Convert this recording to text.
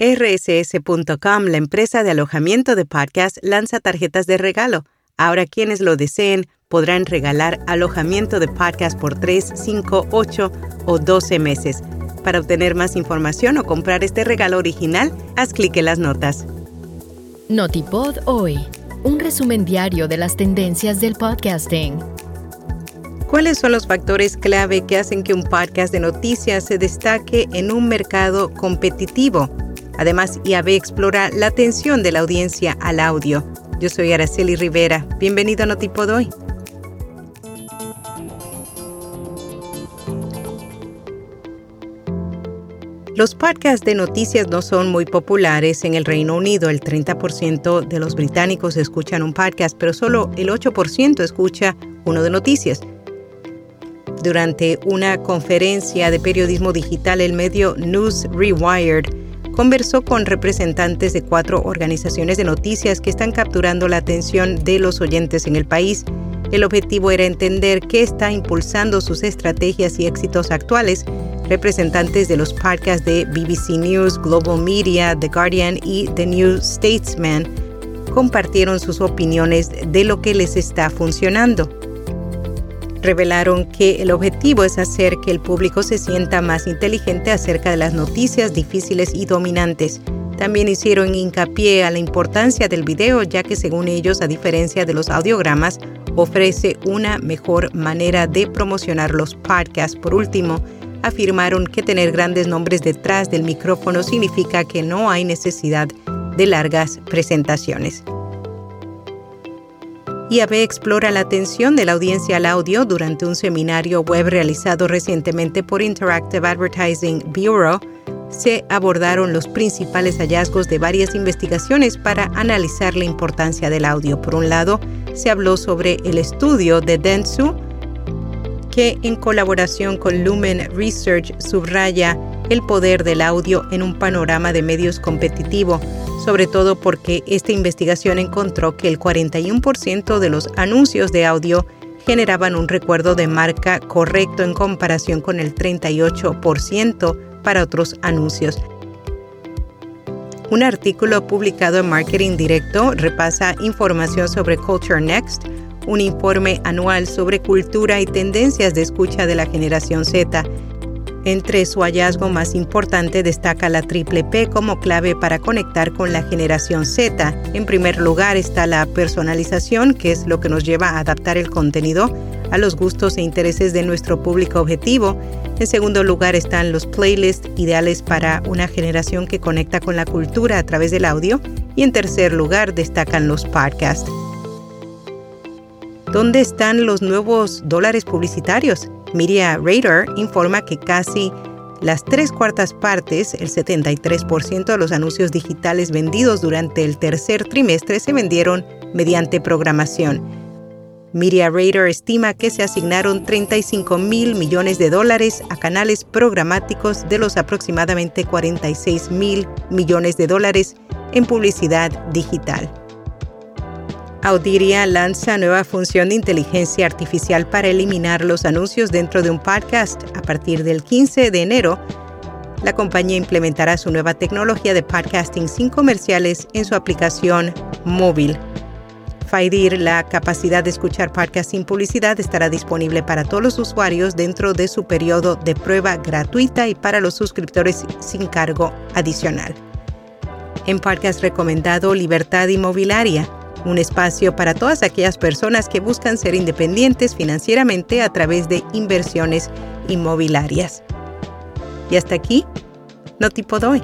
RSS.com, la empresa de alojamiento de podcast, lanza tarjetas de regalo. Ahora quienes lo deseen podrán regalar alojamiento de podcast por 3, 5, 8 o 12 meses. Para obtener más información o comprar este regalo original, haz clic en las notas. Notipod hoy, un resumen diario de las tendencias del podcasting. ¿Cuáles son los factores clave que hacen que un podcast de noticias se destaque en un mercado competitivo? Además, IAB explora la atención de la audiencia al audio. Yo soy Araceli Rivera. Bienvenido a Notipod hoy. Los podcasts de noticias no son muy populares en el Reino Unido. El 30% de los británicos escuchan un podcast, pero solo el 8% escucha uno de noticias. Durante una conferencia de periodismo digital, el medio News Rewired conversó con representantes de cuatro organizaciones de noticias que están capturando la atención de los oyentes en el país. El objetivo era entender qué está impulsando sus estrategias y éxitos actuales Representantes de los podcasts de BBC News, Global Media, The Guardian y The New Statesman compartieron sus opiniones de lo que les está funcionando. Revelaron que el objetivo es hacer que el público se sienta más inteligente acerca de las noticias difíciles y dominantes. También hicieron hincapié a la importancia del video, ya que según ellos, a diferencia de los audiogramas, ofrece una mejor manera de promocionar los podcasts. Por último, afirmaron que tener grandes nombres detrás del micrófono significa que no hay necesidad de largas presentaciones. IAB explora la atención de la audiencia al audio durante un seminario web realizado recientemente por Interactive Advertising Bureau. Se abordaron los principales hallazgos de varias investigaciones para analizar la importancia del audio. Por un lado, se habló sobre el estudio de Dentsu, que en colaboración con Lumen Research subraya el poder del audio en un panorama de medios competitivo, sobre todo porque esta investigación encontró que el 41% de los anuncios de audio generaban un recuerdo de marca correcto en comparación con el 38% para otros anuncios. Un artículo publicado en Marketing Directo repasa información sobre Culture Next, un informe anual sobre cultura y tendencias de escucha de la generación Z. Entre su hallazgo más importante destaca la triple P como clave para conectar con la generación Z. En primer lugar está la personalización, que es lo que nos lleva a adaptar el contenido a los gustos e intereses de nuestro público objetivo. En segundo lugar están los playlists ideales para una generación que conecta con la cultura a través del audio. Y en tercer lugar destacan los podcasts. ¿Dónde están los nuevos dólares publicitarios? Media Radar informa que casi las tres cuartas partes, el 73% de los anuncios digitales vendidos durante el tercer trimestre se vendieron mediante programación. Media Radar estima que se asignaron 35 mil millones de dólares a canales programáticos de los aproximadamente 46 mil millones de dólares en publicidad digital. Audiria lanza nueva función de inteligencia artificial para eliminar los anuncios dentro de un podcast. A partir del 15 de enero, la compañía implementará su nueva tecnología de podcasting sin comerciales en su aplicación móvil. Faidir, la capacidad de escuchar podcast sin publicidad, estará disponible para todos los usuarios dentro de su periodo de prueba gratuita y para los suscriptores sin cargo adicional. En podcast recomendado Libertad Inmobiliaria un espacio para todas aquellas personas que buscan ser independientes financieramente a través de inversiones inmobiliarias. Y hasta aquí, no tipo doy.